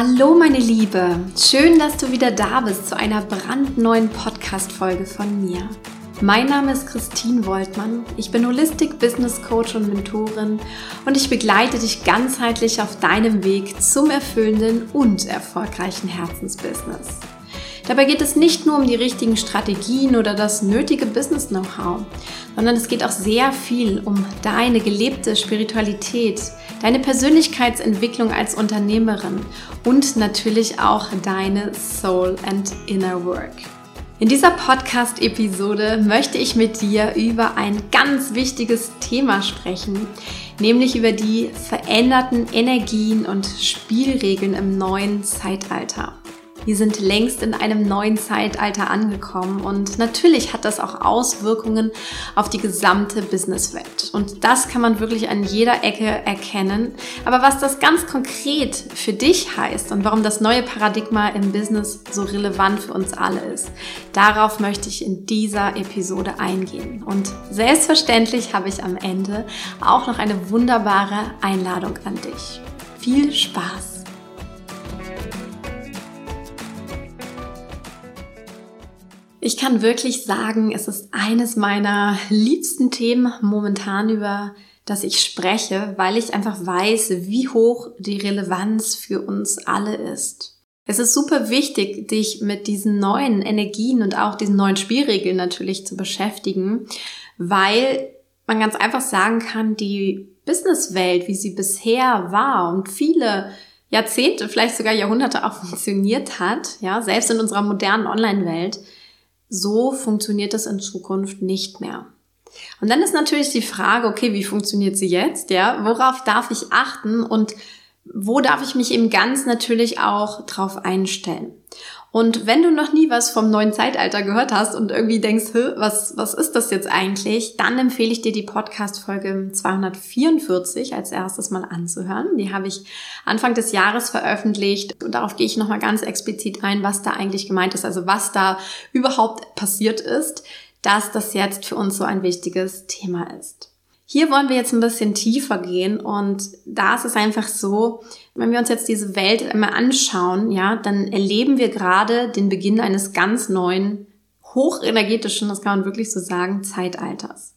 Hallo meine Liebe, schön, dass du wieder da bist zu einer brandneuen Podcast-Folge von mir. Mein Name ist Christine Woltmann, ich bin Holistic Business Coach und Mentorin und ich begleite dich ganzheitlich auf deinem Weg zum erfüllenden und erfolgreichen Herzensbusiness. Dabei geht es nicht nur um die richtigen Strategien oder das nötige Business-Know-how, sondern es geht auch sehr viel um deine gelebte Spiritualität, deine Persönlichkeitsentwicklung als Unternehmerin und natürlich auch deine Soul and Inner Work. In dieser Podcast-Episode möchte ich mit dir über ein ganz wichtiges Thema sprechen, nämlich über die veränderten Energien und Spielregeln im neuen Zeitalter. Wir sind längst in einem neuen Zeitalter angekommen und natürlich hat das auch Auswirkungen auf die gesamte Businesswelt. Und das kann man wirklich an jeder Ecke erkennen. Aber was das ganz konkret für dich heißt und warum das neue Paradigma im Business so relevant für uns alle ist, darauf möchte ich in dieser Episode eingehen. Und selbstverständlich habe ich am Ende auch noch eine wunderbare Einladung an dich. Viel Spaß! Ich kann wirklich sagen, es ist eines meiner liebsten Themen momentan, über das ich spreche, weil ich einfach weiß, wie hoch die Relevanz für uns alle ist. Es ist super wichtig, dich mit diesen neuen Energien und auch diesen neuen Spielregeln natürlich zu beschäftigen, weil man ganz einfach sagen kann, die Businesswelt, wie sie bisher war und viele Jahrzehnte, vielleicht sogar Jahrhunderte auch funktioniert hat, ja, selbst in unserer modernen Online-Welt, so funktioniert das in Zukunft nicht mehr. Und dann ist natürlich die Frage, okay, wie funktioniert sie jetzt? Ja, worauf darf ich achten und wo darf ich mich eben ganz natürlich auch drauf einstellen? Und wenn du noch nie was vom neuen Zeitalter gehört hast und irgendwie denkst, was, was ist das jetzt eigentlich, dann empfehle ich dir die Podcast-Folge 244 als erstes mal anzuhören. Die habe ich Anfang des Jahres veröffentlicht und darauf gehe ich nochmal ganz explizit ein, was da eigentlich gemeint ist, also was da überhaupt passiert ist, dass das jetzt für uns so ein wichtiges Thema ist. Hier wollen wir jetzt ein bisschen tiefer gehen und da ist es einfach so, wenn wir uns jetzt diese Welt immer anschauen, ja, dann erleben wir gerade den Beginn eines ganz neuen, hochenergetischen, das kann man wirklich so sagen, Zeitalters.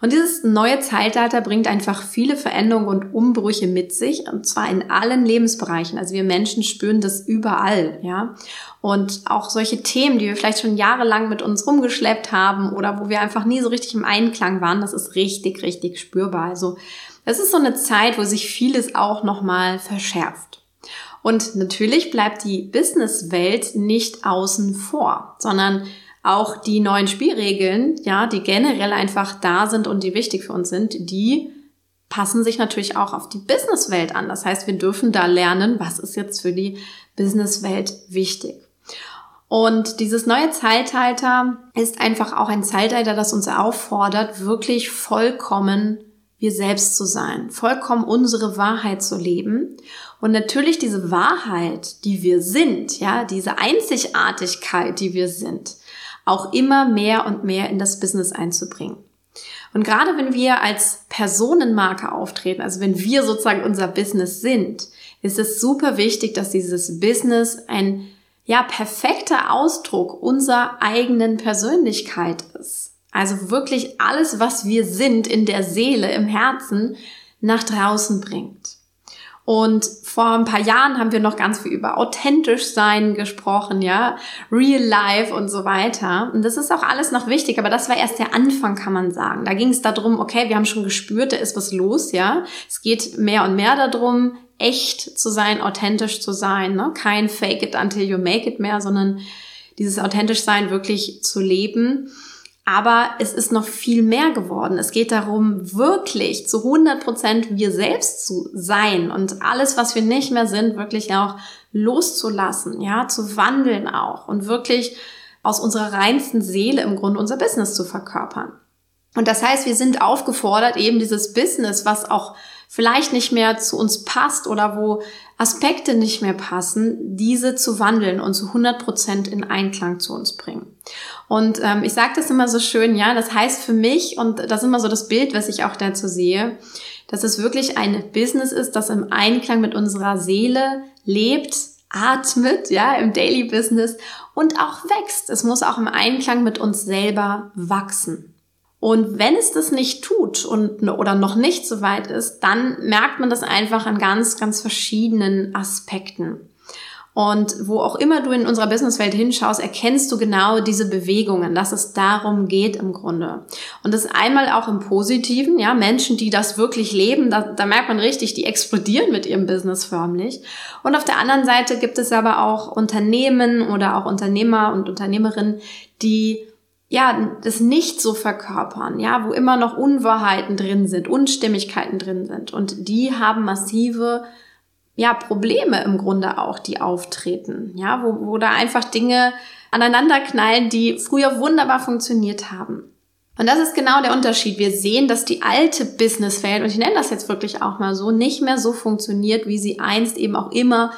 Und dieses neue Zeitalter bringt einfach viele Veränderungen und Umbrüche mit sich, und zwar in allen Lebensbereichen. Also wir Menschen spüren das überall, ja. Und auch solche Themen, die wir vielleicht schon jahrelang mit uns rumgeschleppt haben oder wo wir einfach nie so richtig im Einklang waren, das ist richtig, richtig spürbar. Also es ist so eine Zeit, wo sich vieles auch nochmal verschärft. Und natürlich bleibt die Businesswelt nicht außen vor, sondern auch die neuen Spielregeln, ja, die generell einfach da sind und die wichtig für uns sind, die passen sich natürlich auch auf die Businesswelt an. Das heißt, wir dürfen da lernen, was ist jetzt für die Businesswelt wichtig. Und dieses neue Zeitalter ist einfach auch ein Zeitalter, das uns auffordert, wirklich vollkommen wir selbst zu sein, vollkommen unsere Wahrheit zu leben und natürlich diese Wahrheit, die wir sind, ja, diese Einzigartigkeit, die wir sind, auch immer mehr und mehr in das Business einzubringen. Und gerade wenn wir als Personenmarke auftreten, also wenn wir sozusagen unser Business sind, ist es super wichtig, dass dieses Business ein ja perfekter Ausdruck unserer eigenen Persönlichkeit ist. Also wirklich alles, was wir sind in der Seele, im Herzen, nach draußen bringt. Und vor ein paar Jahren haben wir noch ganz viel über authentisch sein gesprochen, ja, real life und so weiter. Und das ist auch alles noch wichtig, aber das war erst der Anfang, kann man sagen. Da ging es darum, okay, wir haben schon gespürt, da ist was los, ja. Es geht mehr und mehr darum, echt zu sein, authentisch zu sein, ne? Kein fake it until you make it mehr, sondern dieses authentisch sein wirklich zu leben. Aber es ist noch viel mehr geworden. Es geht darum, wirklich zu 100 Prozent wir selbst zu sein und alles, was wir nicht mehr sind, wirklich auch loszulassen, ja, zu wandeln auch und wirklich aus unserer reinsten Seele im Grunde unser Business zu verkörpern. Und das heißt, wir sind aufgefordert, eben dieses Business, was auch vielleicht nicht mehr zu uns passt oder wo Aspekte nicht mehr passen, diese zu wandeln und zu 100 Prozent in Einklang zu uns bringen. Und ähm, ich sage das immer so schön, ja, das heißt für mich, und das ist immer so das Bild, was ich auch dazu sehe, dass es wirklich ein Business ist, das im Einklang mit unserer Seele lebt, atmet, ja, im Daily Business und auch wächst. Es muss auch im Einklang mit uns selber wachsen. Und wenn es das nicht tut und oder noch nicht so weit ist, dann merkt man das einfach an ganz, ganz verschiedenen Aspekten. Und wo auch immer du in unserer Businesswelt hinschaust, erkennst du genau diese Bewegungen, dass es darum geht im Grunde. Und das einmal auch im Positiven, ja, Menschen, die das wirklich leben, da, da merkt man richtig, die explodieren mit ihrem Business förmlich. Und auf der anderen Seite gibt es aber auch Unternehmen oder auch Unternehmer und Unternehmerinnen, die ja, das nicht so verkörpern, ja, wo immer noch Unwahrheiten drin sind, Unstimmigkeiten drin sind. Und die haben massive, ja, Probleme im Grunde auch, die auftreten, ja, wo, wo da einfach Dinge aneinanderknallen, die früher wunderbar funktioniert haben. Und das ist genau der Unterschied. Wir sehen, dass die alte Businesswelt, und ich nenne das jetzt wirklich auch mal so, nicht mehr so funktioniert, wie sie einst eben auch immer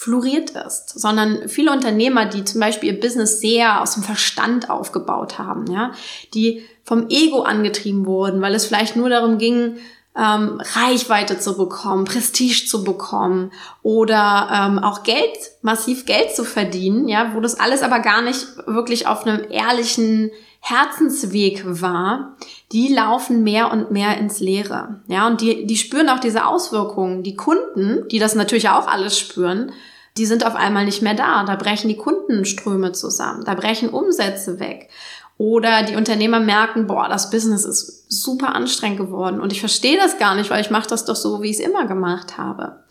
floriert ist, sondern viele Unternehmer, die zum Beispiel ihr Business sehr aus dem Verstand aufgebaut haben, ja, die vom Ego angetrieben wurden, weil es vielleicht nur darum ging, ähm, Reichweite zu bekommen, Prestige zu bekommen oder ähm, auch Geld, massiv Geld zu verdienen, ja, wo das alles aber gar nicht wirklich auf einem ehrlichen Herzensweg war, die laufen mehr und mehr ins Leere. Ja, und die, die spüren auch diese Auswirkungen. Die Kunden, die das natürlich auch alles spüren, die sind auf einmal nicht mehr da. Da brechen die Kundenströme zusammen, da brechen Umsätze weg. Oder die Unternehmer merken, boah, das Business ist super anstrengend geworden und ich verstehe das gar nicht, weil ich mache das doch so, wie ich es immer gemacht habe.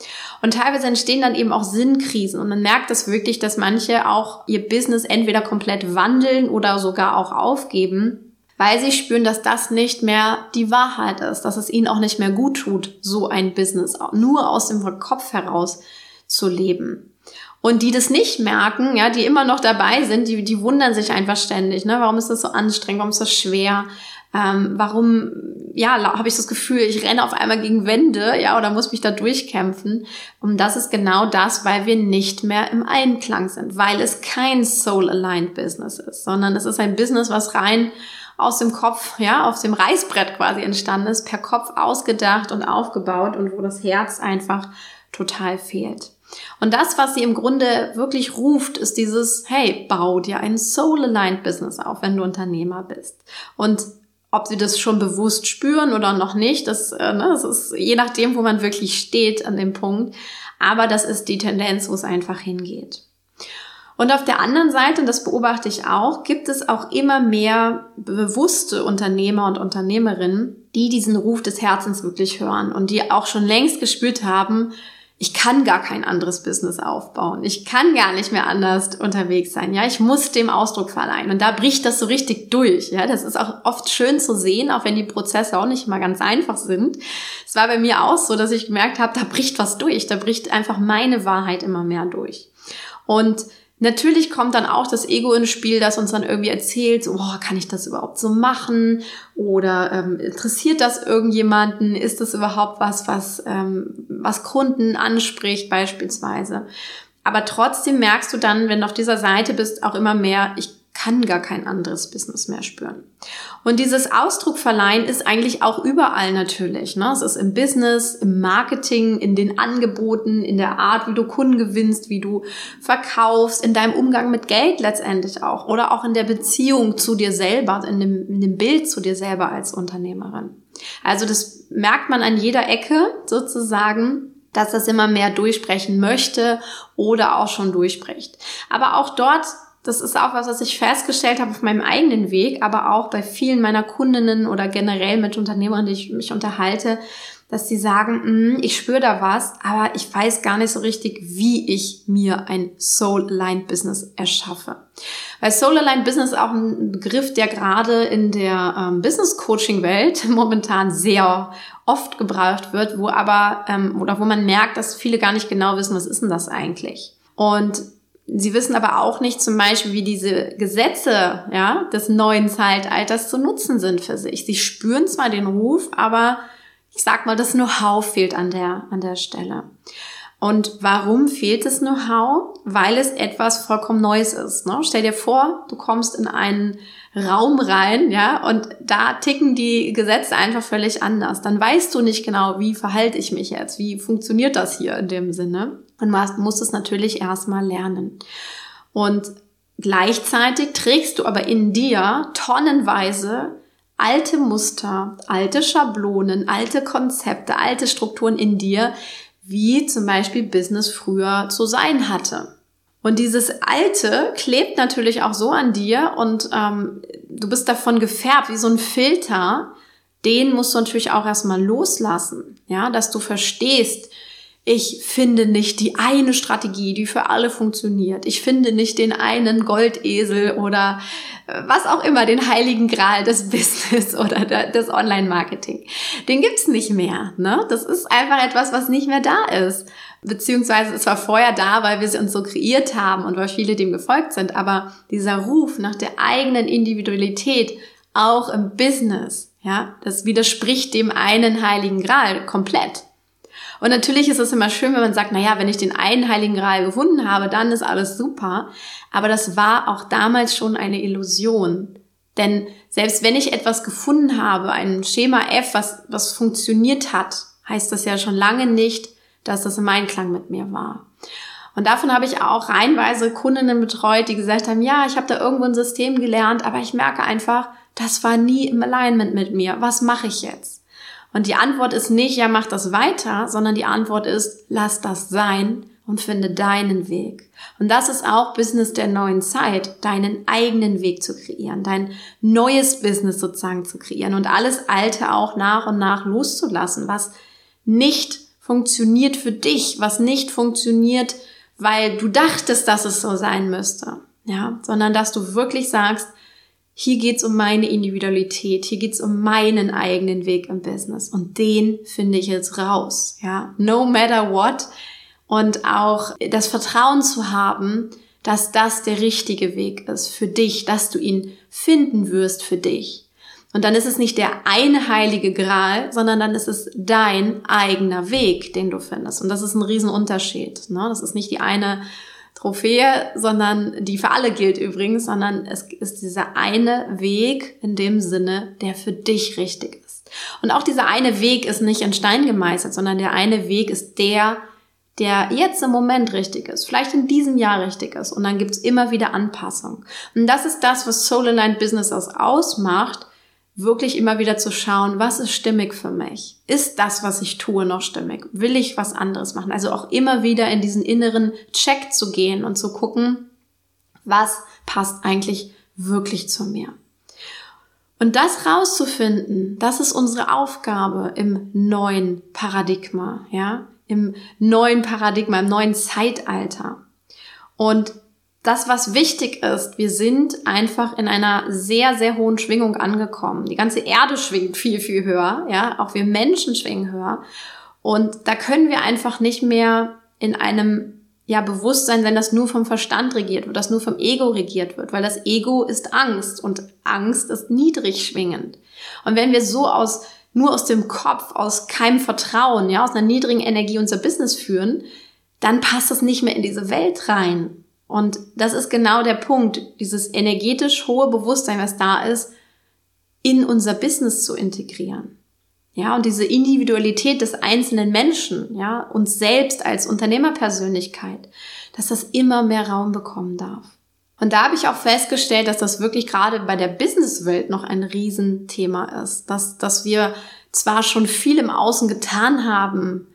Und teilweise entstehen dann eben auch Sinnkrisen und man merkt das wirklich, dass manche auch ihr Business entweder komplett wandeln oder sogar auch aufgeben, weil sie spüren, dass das nicht mehr die Wahrheit ist, dass es ihnen auch nicht mehr gut tut, so ein Business nur aus dem Kopf heraus zu leben. Und die das nicht merken, ja, die immer noch dabei sind, die, die wundern sich einfach ständig, ne? Warum ist das so anstrengend? Warum ist das schwer? Ähm, warum, ja, habe ich das Gefühl, ich renne auf einmal gegen Wände, ja, oder muss mich da durchkämpfen? Und das ist genau das, weil wir nicht mehr im Einklang sind, weil es kein Soul-Aligned Business ist, sondern es ist ein Business, was rein aus dem Kopf, ja, auf dem Reißbrett quasi entstanden ist, per Kopf ausgedacht und aufgebaut und wo das Herz einfach total fehlt. Und das, was sie im Grunde wirklich ruft, ist dieses, hey, bau dir ein Soul-Aligned Business auf, wenn du Unternehmer bist. Und ob sie das schon bewusst spüren oder noch nicht, das, äh, ne, das ist je nachdem, wo man wirklich steht an dem Punkt. Aber das ist die Tendenz, wo es einfach hingeht. Und auf der anderen Seite, und das beobachte ich auch, gibt es auch immer mehr bewusste Unternehmer und Unternehmerinnen, die diesen Ruf des Herzens wirklich hören und die auch schon längst gespürt haben, ich kann gar kein anderes Business aufbauen. Ich kann gar nicht mehr anders unterwegs sein. Ja, ich muss dem Ausdruck verleihen. Und da bricht das so richtig durch. Ja, das ist auch oft schön zu sehen, auch wenn die Prozesse auch nicht mal ganz einfach sind. Es war bei mir auch so, dass ich gemerkt habe, da bricht was durch. Da bricht einfach meine Wahrheit immer mehr durch. Und Natürlich kommt dann auch das Ego ins Spiel, das uns dann irgendwie erzählt, so, oh, kann ich das überhaupt so machen? Oder ähm, interessiert das irgendjemanden? Ist das überhaupt was, was, ähm, was Kunden anspricht beispielsweise? Aber trotzdem merkst du dann, wenn du auf dieser Seite bist, auch immer mehr, ich kann gar kein anderes Business mehr spüren. Und dieses Ausdruck verleihen ist eigentlich auch überall natürlich. Ne? Es ist im Business, im Marketing, in den Angeboten, in der Art, wie du Kunden gewinnst, wie du verkaufst, in deinem Umgang mit Geld letztendlich auch oder auch in der Beziehung zu dir selber, in dem, in dem Bild zu dir selber als Unternehmerin. Also das merkt man an jeder Ecke sozusagen, dass das immer mehr durchsprechen möchte oder auch schon durchspricht. Aber auch dort das ist auch was, was ich festgestellt habe auf meinem eigenen Weg, aber auch bei vielen meiner Kundinnen oder generell mit Unternehmern, die ich mich unterhalte, dass sie sagen, mm, ich spüre da was, aber ich weiß gar nicht so richtig, wie ich mir ein Soul-Aligned Business erschaffe. Weil Soul-Aligned Business ist auch ein Begriff, der gerade in der ähm, Business-Coaching-Welt momentan sehr oft gebraucht wird, wo aber, ähm, oder wo man merkt, dass viele gar nicht genau wissen, was ist denn das eigentlich? Und Sie wissen aber auch nicht zum Beispiel, wie diese Gesetze ja, des neuen Zeitalters zu nutzen sind für sich. Sie spüren zwar den Ruf, aber ich sag mal, das Know-how fehlt an der, an der Stelle. Und warum fehlt das Know-how? Weil es etwas vollkommen Neues ist. Ne? Stell dir vor, du kommst in einen Raum rein, ja, und da ticken die Gesetze einfach völlig anders. Dann weißt du nicht genau, wie verhalte ich mich jetzt, wie funktioniert das hier in dem Sinne. Und musst es natürlich erstmal lernen. Und gleichzeitig trägst du aber in dir tonnenweise alte Muster, alte Schablonen, alte Konzepte, alte Strukturen in dir, wie zum Beispiel Business früher zu sein hatte. Und dieses Alte klebt natürlich auch so an dir und ähm, du bist davon gefärbt wie so ein Filter. Den musst du natürlich auch erstmal loslassen, ja, dass du verstehst, ich finde nicht die eine Strategie, die für alle funktioniert. Ich finde nicht den einen Goldesel oder äh, was auch immer, den heiligen Gral des Business oder des Online-Marketing. Den gibt's nicht mehr. Ne? Das ist einfach etwas, was nicht mehr da ist. Beziehungsweise es war vorher da, weil wir sie uns so kreiert haben und weil viele dem gefolgt sind. Aber dieser Ruf nach der eigenen Individualität, auch im Business, ja, das widerspricht dem einen heiligen Gral komplett. Und natürlich ist es immer schön, wenn man sagt, na ja, wenn ich den einen heiligen Gral gefunden habe, dann ist alles super. Aber das war auch damals schon eine Illusion. Denn selbst wenn ich etwas gefunden habe, ein Schema F, was, was funktioniert hat, heißt das ja schon lange nicht, dass das im Einklang mit mir war. Und davon habe ich auch reinweise Kundinnen betreut, die gesagt haben, ja, ich habe da irgendwo ein System gelernt, aber ich merke einfach, das war nie im Alignment mit mir. Was mache ich jetzt? Und die Antwort ist nicht, ja, mach das weiter, sondern die Antwort ist, lass das sein und finde deinen Weg. Und das ist auch Business der neuen Zeit, deinen eigenen Weg zu kreieren, dein neues Business sozusagen zu kreieren und alles Alte auch nach und nach loszulassen, was nicht funktioniert für dich, was nicht funktioniert, weil du dachtest, dass es so sein müsste. Ja, sondern dass du wirklich sagst, hier geht's um meine Individualität, hier geht's um meinen eigenen Weg im Business und den finde ich jetzt raus, ja, no matter what und auch das Vertrauen zu haben, dass das der richtige Weg ist für dich, dass du ihn finden wirst für dich. Und dann ist es nicht der eine heilige Gral, sondern dann ist es dein eigener Weg, den du findest. Und das ist ein Riesenunterschied. Ne? Das ist nicht die eine Trophäe, sondern die für alle gilt übrigens, sondern es ist dieser eine Weg in dem Sinne, der für dich richtig ist. Und auch dieser eine Weg ist nicht in Stein gemeißelt, sondern der eine Weg ist der, der jetzt im Moment richtig ist, vielleicht in diesem Jahr richtig ist. Und dann gibt's immer wieder Anpassungen. Und das ist das, was Soul Aligned Business ausmacht, wirklich immer wieder zu schauen, was ist stimmig für mich? Ist das, was ich tue, noch stimmig? Will ich was anderes machen? Also auch immer wieder in diesen inneren Check zu gehen und zu gucken, was passt eigentlich wirklich zu mir? Und das rauszufinden, das ist unsere Aufgabe im neuen Paradigma, ja, im neuen Paradigma, im neuen Zeitalter. Und das, was wichtig ist, wir sind einfach in einer sehr, sehr hohen Schwingung angekommen. Die ganze Erde schwingt viel, viel höher, ja, auch wir Menschen schwingen höher. Und da können wir einfach nicht mehr in einem ja, Bewusstsein sein, das nur vom Verstand regiert wird, das nur vom Ego regiert wird, weil das Ego ist Angst und Angst ist niedrig schwingend. Und wenn wir so aus, nur aus dem Kopf, aus keinem Vertrauen, ja, aus einer niedrigen Energie unser Business führen, dann passt das nicht mehr in diese Welt rein. Und das ist genau der Punkt, dieses energetisch hohe Bewusstsein, was da ist, in unser Business zu integrieren. Ja, und diese Individualität des einzelnen Menschen, ja, uns selbst als Unternehmerpersönlichkeit, dass das immer mehr Raum bekommen darf. Und da habe ich auch festgestellt, dass das wirklich gerade bei der Businesswelt noch ein Riesenthema ist, dass, dass wir zwar schon viel im Außen getan haben,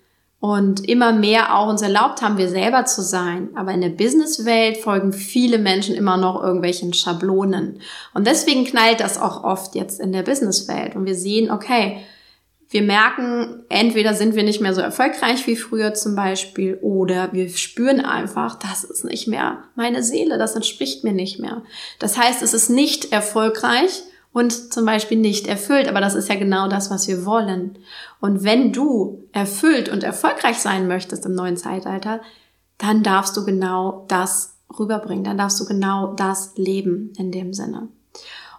und immer mehr auch uns erlaubt haben, wir selber zu sein. Aber in der Businesswelt folgen viele Menschen immer noch irgendwelchen Schablonen. Und deswegen knallt das auch oft jetzt in der Businesswelt. Und wir sehen, okay, wir merken, entweder sind wir nicht mehr so erfolgreich wie früher zum Beispiel, oder wir spüren einfach, das ist nicht mehr meine Seele, das entspricht mir nicht mehr. Das heißt, es ist nicht erfolgreich, und zum Beispiel nicht erfüllt. Aber das ist ja genau das, was wir wollen. Und wenn du erfüllt und erfolgreich sein möchtest im neuen Zeitalter, dann darfst du genau das rüberbringen. Dann darfst du genau das leben in dem Sinne.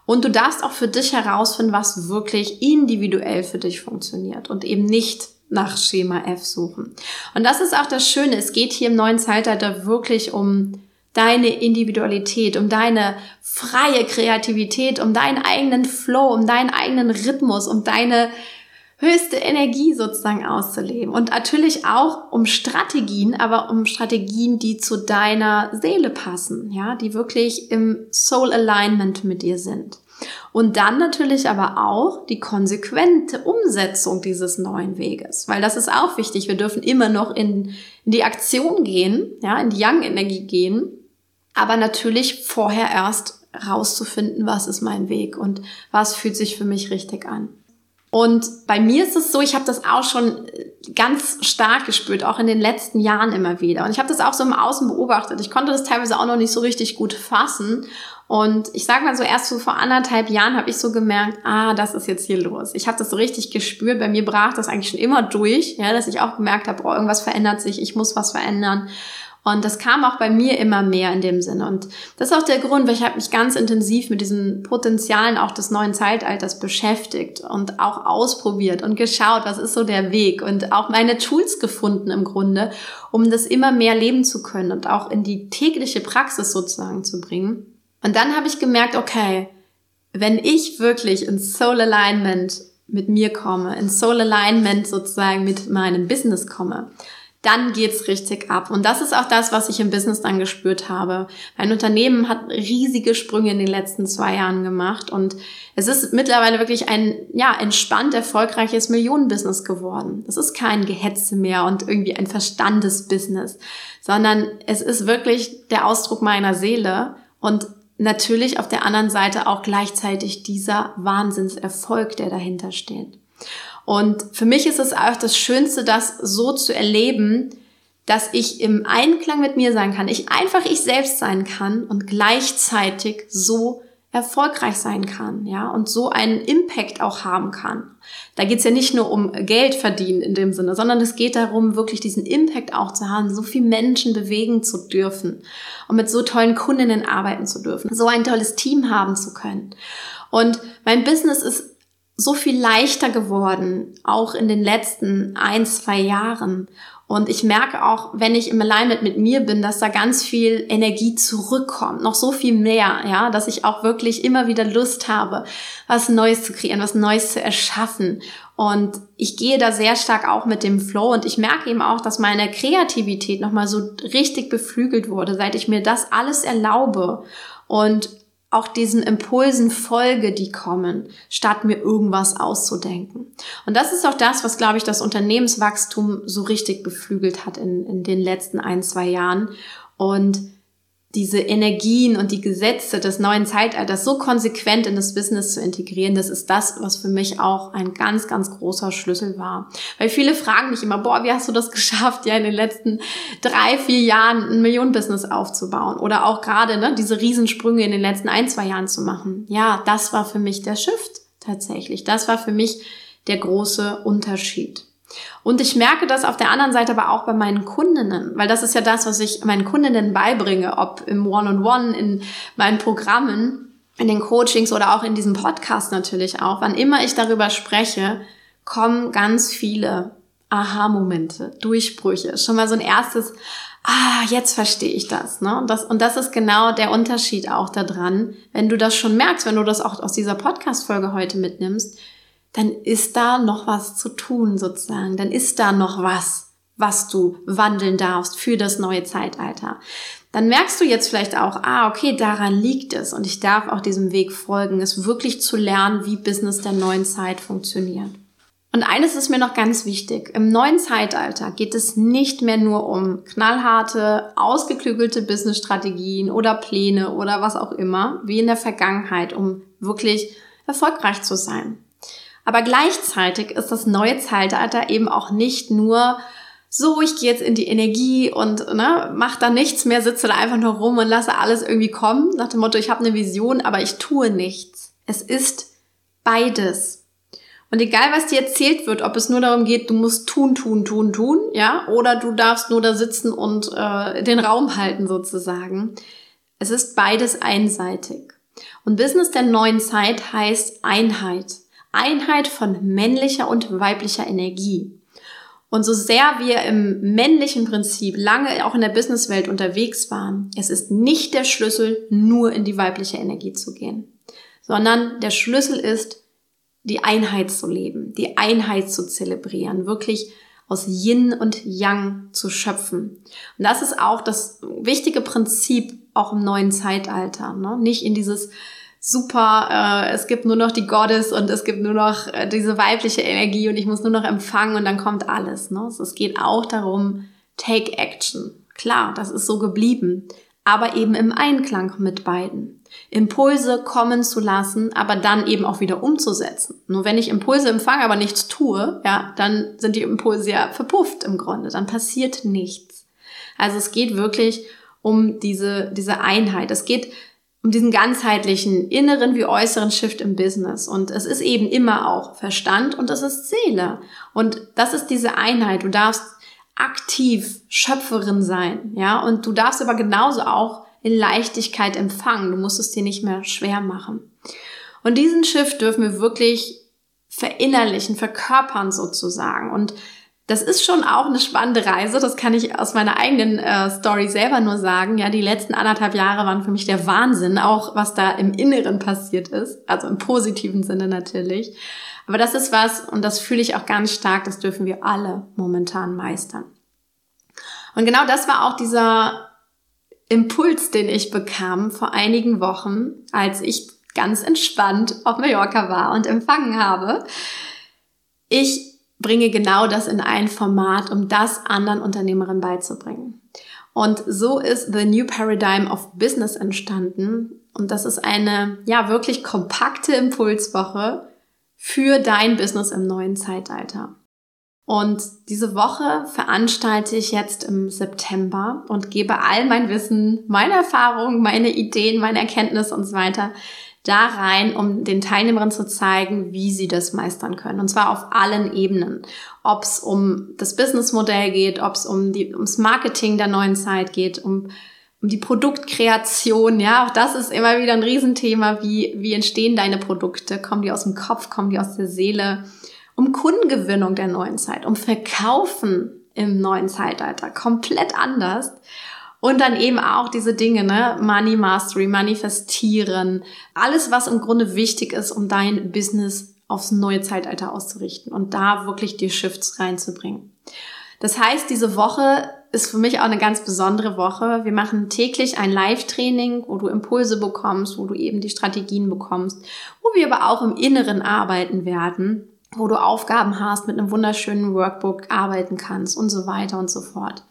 Und du darfst auch für dich herausfinden, was wirklich individuell für dich funktioniert und eben nicht nach Schema F suchen. Und das ist auch das Schöne. Es geht hier im neuen Zeitalter wirklich um deine Individualität, um deine freie Kreativität, um deinen eigenen Flow, um deinen eigenen Rhythmus, um deine höchste Energie sozusagen auszuleben. Und natürlich auch um Strategien, aber um Strategien, die zu deiner Seele passen, ja, die wirklich im Soul Alignment mit dir sind. Und dann natürlich aber auch die konsequente Umsetzung dieses neuen Weges, weil das ist auch wichtig. Wir dürfen immer noch in, in die Aktion gehen, ja, in die Yang-Energie gehen, aber natürlich vorher erst rauszufinden, was ist mein Weg und was fühlt sich für mich richtig an. Und bei mir ist es so, ich habe das auch schon ganz stark gespürt, auch in den letzten Jahren immer wieder. Und ich habe das auch so im Außen beobachtet. Ich konnte das teilweise auch noch nicht so richtig gut fassen. Und ich sage mal so, erst so vor anderthalb Jahren habe ich so gemerkt, ah, das ist jetzt hier los. Ich habe das so richtig gespürt. Bei mir brach das eigentlich schon immer durch, ja, dass ich auch gemerkt habe, oh, irgendwas verändert sich, ich muss was verändern. Und das kam auch bei mir immer mehr in dem Sinne. Und das ist auch der Grund, weshalb mich ganz intensiv mit diesen Potenzialen auch des neuen Zeitalters beschäftigt und auch ausprobiert und geschaut, was ist so der Weg und auch meine Tools gefunden im Grunde, um das immer mehr leben zu können und auch in die tägliche Praxis sozusagen zu bringen. Und dann habe ich gemerkt, okay, wenn ich wirklich in Soul Alignment mit mir komme, in Soul Alignment sozusagen mit meinem Business komme, dann geht's richtig ab. Und das ist auch das, was ich im Business dann gespürt habe. Mein Unternehmen hat riesige Sprünge in den letzten zwei Jahren gemacht und es ist mittlerweile wirklich ein, ja, entspannt erfolgreiches Millionenbusiness geworden. Das ist kein Gehetze mehr und irgendwie ein Verstandesbusiness, sondern es ist wirklich der Ausdruck meiner Seele und natürlich auf der anderen Seite auch gleichzeitig dieser Wahnsinnserfolg, der dahinter steht. Und für mich ist es auch das Schönste, das so zu erleben, dass ich im Einklang mit mir sein kann, ich einfach ich selbst sein kann und gleichzeitig so erfolgreich sein kann, ja, und so einen Impact auch haben kann. Da geht's ja nicht nur um Geld verdienen in dem Sinne, sondern es geht darum, wirklich diesen Impact auch zu haben, so viele Menschen bewegen zu dürfen und mit so tollen Kundinnen arbeiten zu dürfen, so ein tolles Team haben zu können. Und mein Business ist so viel leichter geworden, auch in den letzten ein, zwei Jahren. Und ich merke auch, wenn ich im Alignment mit mir bin, dass da ganz viel Energie zurückkommt, noch so viel mehr, ja, dass ich auch wirklich immer wieder Lust habe, was Neues zu kreieren, was Neues zu erschaffen. Und ich gehe da sehr stark auch mit dem Flow und ich merke eben auch, dass meine Kreativität nochmal so richtig beflügelt wurde, seit ich mir das alles erlaube. Und auch diesen Impulsen folge, die kommen, statt mir irgendwas auszudenken. Und das ist auch das, was, glaube ich, das Unternehmenswachstum so richtig beflügelt hat in, in den letzten ein, zwei Jahren. Und diese Energien und die Gesetze des neuen Zeitalters so konsequent in das Business zu integrieren, das ist das, was für mich auch ein ganz, ganz großer Schlüssel war. Weil viele fragen mich immer, boah, wie hast du das geschafft, ja in den letzten drei, vier Jahren ein Millionenbusiness aufzubauen? Oder auch gerade ne, diese Riesensprünge in den letzten ein, zwei Jahren zu machen. Ja, das war für mich der Shift tatsächlich. Das war für mich der große Unterschied. Und ich merke das auf der anderen Seite aber auch bei meinen Kundinnen, weil das ist ja das, was ich meinen Kundinnen beibringe, ob im One-on-One, -on -One, in meinen Programmen, in den Coachings oder auch in diesem Podcast natürlich auch. Wann immer ich darüber spreche, kommen ganz viele Aha-Momente, Durchbrüche. Schon mal so ein erstes, ah, jetzt verstehe ich das. Ne? Und, das. und das ist genau der Unterschied auch daran, wenn du das schon merkst, wenn du das auch aus dieser Podcast-Folge heute mitnimmst, dann ist da noch was zu tun sozusagen. Dann ist da noch was, was du wandeln darfst für das neue Zeitalter. Dann merkst du jetzt vielleicht auch, ah, okay, daran liegt es und ich darf auch diesem Weg folgen, es wirklich zu lernen, wie Business der neuen Zeit funktioniert. Und eines ist mir noch ganz wichtig. Im neuen Zeitalter geht es nicht mehr nur um knallharte, ausgeklügelte Businessstrategien oder Pläne oder was auch immer, wie in der Vergangenheit, um wirklich erfolgreich zu sein. Aber gleichzeitig ist das neue Zeitalter eben auch nicht nur so, ich gehe jetzt in die Energie und ne, mach da nichts mehr, sitze da einfach nur rum und lasse alles irgendwie kommen, nach dem Motto, ich habe eine Vision, aber ich tue nichts. Es ist beides. Und egal, was dir erzählt wird, ob es nur darum geht, du musst tun, tun, tun, tun, ja, oder du darfst nur da sitzen und äh, den Raum halten sozusagen. Es ist beides einseitig. Und Business der neuen Zeit heißt Einheit. Einheit von männlicher und weiblicher Energie. Und so sehr wir im männlichen Prinzip lange auch in der Businesswelt unterwegs waren, es ist nicht der Schlüssel, nur in die weibliche Energie zu gehen, sondern der Schlüssel ist, die Einheit zu leben, die Einheit zu zelebrieren, wirklich aus Yin und Yang zu schöpfen. Und das ist auch das wichtige Prinzip auch im neuen Zeitalter. Ne? Nicht in dieses super, äh, es gibt nur noch die Goddess und es gibt nur noch äh, diese weibliche Energie und ich muss nur noch empfangen und dann kommt alles. Ne? Es geht auch darum, take action. Klar, das ist so geblieben, aber eben im Einklang mit beiden. Impulse kommen zu lassen, aber dann eben auch wieder umzusetzen. Nur wenn ich Impulse empfange, aber nichts tue, ja, dann sind die Impulse ja verpufft im Grunde, dann passiert nichts. Also es geht wirklich um diese, diese Einheit. Es geht um diesen ganzheitlichen inneren wie äußeren Shift im Business. Und es ist eben immer auch Verstand und es ist Seele. Und das ist diese Einheit. Du darfst aktiv Schöpferin sein, ja, und du darfst aber genauso auch in Leichtigkeit empfangen. Du musst es dir nicht mehr schwer machen. Und diesen Shift dürfen wir wirklich verinnerlichen, verkörpern sozusagen. Und das ist schon auch eine spannende Reise. Das kann ich aus meiner eigenen äh, Story selber nur sagen. Ja, die letzten anderthalb Jahre waren für mich der Wahnsinn, auch was da im Inneren passiert ist. Also im positiven Sinne natürlich. Aber das ist was, und das fühle ich auch ganz stark, das dürfen wir alle momentan meistern. Und genau das war auch dieser Impuls, den ich bekam vor einigen Wochen, als ich ganz entspannt auf Mallorca war und empfangen habe. Ich bringe genau das in ein Format, um das anderen Unternehmerinnen beizubringen. Und so ist The New Paradigm of Business entstanden. Und das ist eine, ja, wirklich kompakte Impulswoche für dein Business im neuen Zeitalter. Und diese Woche veranstalte ich jetzt im September und gebe all mein Wissen, meine Erfahrungen, meine Ideen, meine Erkenntnisse und so weiter da rein, um den Teilnehmern zu zeigen, wie sie das meistern können. Und zwar auf allen Ebenen. Ob es um das Businessmodell geht, ob es um die, ums Marketing der neuen Zeit geht, um, um die Produktkreation. Ja, auch das ist immer wieder ein Riesenthema. Wie, wie entstehen deine Produkte? Kommen die aus dem Kopf? Kommen die aus der Seele? Um Kundengewinnung der neuen Zeit, um Verkaufen im neuen Zeitalter. Komplett anders. Und dann eben auch diese Dinge, ne? Money Mastery, Manifestieren, alles, was im Grunde wichtig ist, um dein Business aufs neue Zeitalter auszurichten und da wirklich die Shifts reinzubringen. Das heißt, diese Woche ist für mich auch eine ganz besondere Woche. Wir machen täglich ein Live-Training, wo du Impulse bekommst, wo du eben die Strategien bekommst, wo wir aber auch im Inneren arbeiten werden, wo du Aufgaben hast, mit einem wunderschönen Workbook arbeiten kannst und so weiter und so fort.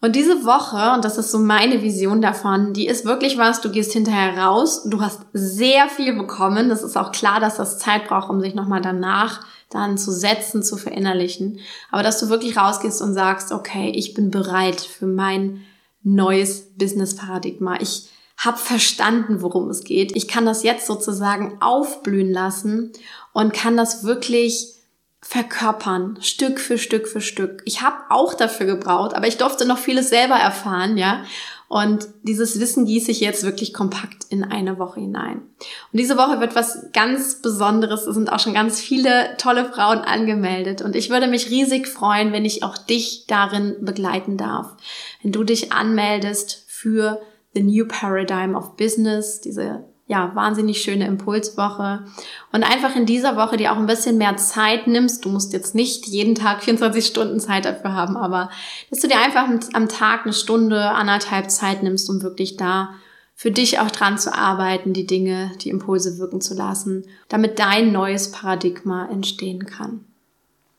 Und diese Woche, und das ist so meine Vision davon, die ist wirklich was, du gehst hinterher raus, du hast sehr viel bekommen. Das ist auch klar, dass das Zeit braucht, um sich nochmal danach dann zu setzen, zu verinnerlichen. Aber dass du wirklich rausgehst und sagst, okay, ich bin bereit für mein neues Business-Paradigma. Ich habe verstanden, worum es geht. Ich kann das jetzt sozusagen aufblühen lassen und kann das wirklich verkörpern, Stück für Stück für Stück. Ich habe auch dafür gebraucht, aber ich durfte noch vieles selber erfahren, ja. Und dieses Wissen gieße ich jetzt wirklich kompakt in eine Woche hinein. Und diese Woche wird was ganz Besonderes. Es sind auch schon ganz viele tolle Frauen angemeldet. Und ich würde mich riesig freuen, wenn ich auch dich darin begleiten darf. Wenn du dich anmeldest für The New Paradigm of Business, diese ja, wahnsinnig schöne Impulswoche und einfach in dieser Woche dir auch ein bisschen mehr Zeit nimmst. Du musst jetzt nicht jeden Tag 24 Stunden Zeit dafür haben, aber dass du dir einfach am Tag eine Stunde, anderthalb Zeit nimmst, um wirklich da für dich auch dran zu arbeiten, die Dinge, die Impulse wirken zu lassen, damit dein neues Paradigma entstehen kann.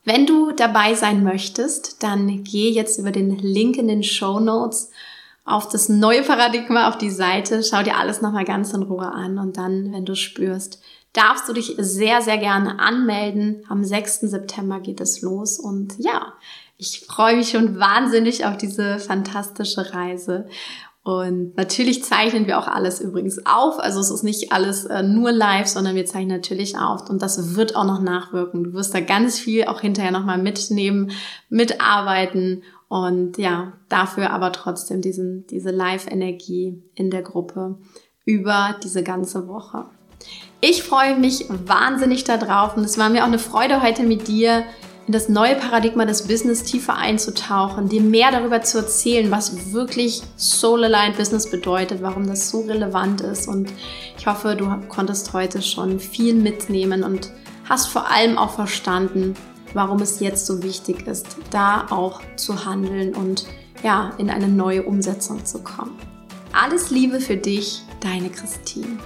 Wenn du dabei sein möchtest, dann geh jetzt über den Link in den Show Notes auf das neue Paradigma, auf die Seite. Schau dir alles nochmal ganz in Ruhe an und dann, wenn du spürst, darfst du dich sehr, sehr gerne anmelden. Am 6. September geht es los und ja, ich freue mich schon wahnsinnig auf diese fantastische Reise. Und natürlich zeichnen wir auch alles übrigens auf. Also es ist nicht alles äh, nur live, sondern wir zeichnen natürlich auf. Und das wird auch noch nachwirken. Du wirst da ganz viel auch hinterher nochmal mitnehmen, mitarbeiten und ja, dafür aber trotzdem diesen, diese Live-Energie in der Gruppe über diese ganze Woche. Ich freue mich wahnsinnig darauf und es war mir auch eine Freude heute mit dir in das neue Paradigma des Business tiefer einzutauchen, dir mehr darüber zu erzählen, was wirklich Soul Aligned Business bedeutet, warum das so relevant ist und ich hoffe, du konntest heute schon viel mitnehmen und hast vor allem auch verstanden, warum es jetzt so wichtig ist, da auch zu handeln und ja, in eine neue Umsetzung zu kommen. Alles Liebe für dich, deine Christine.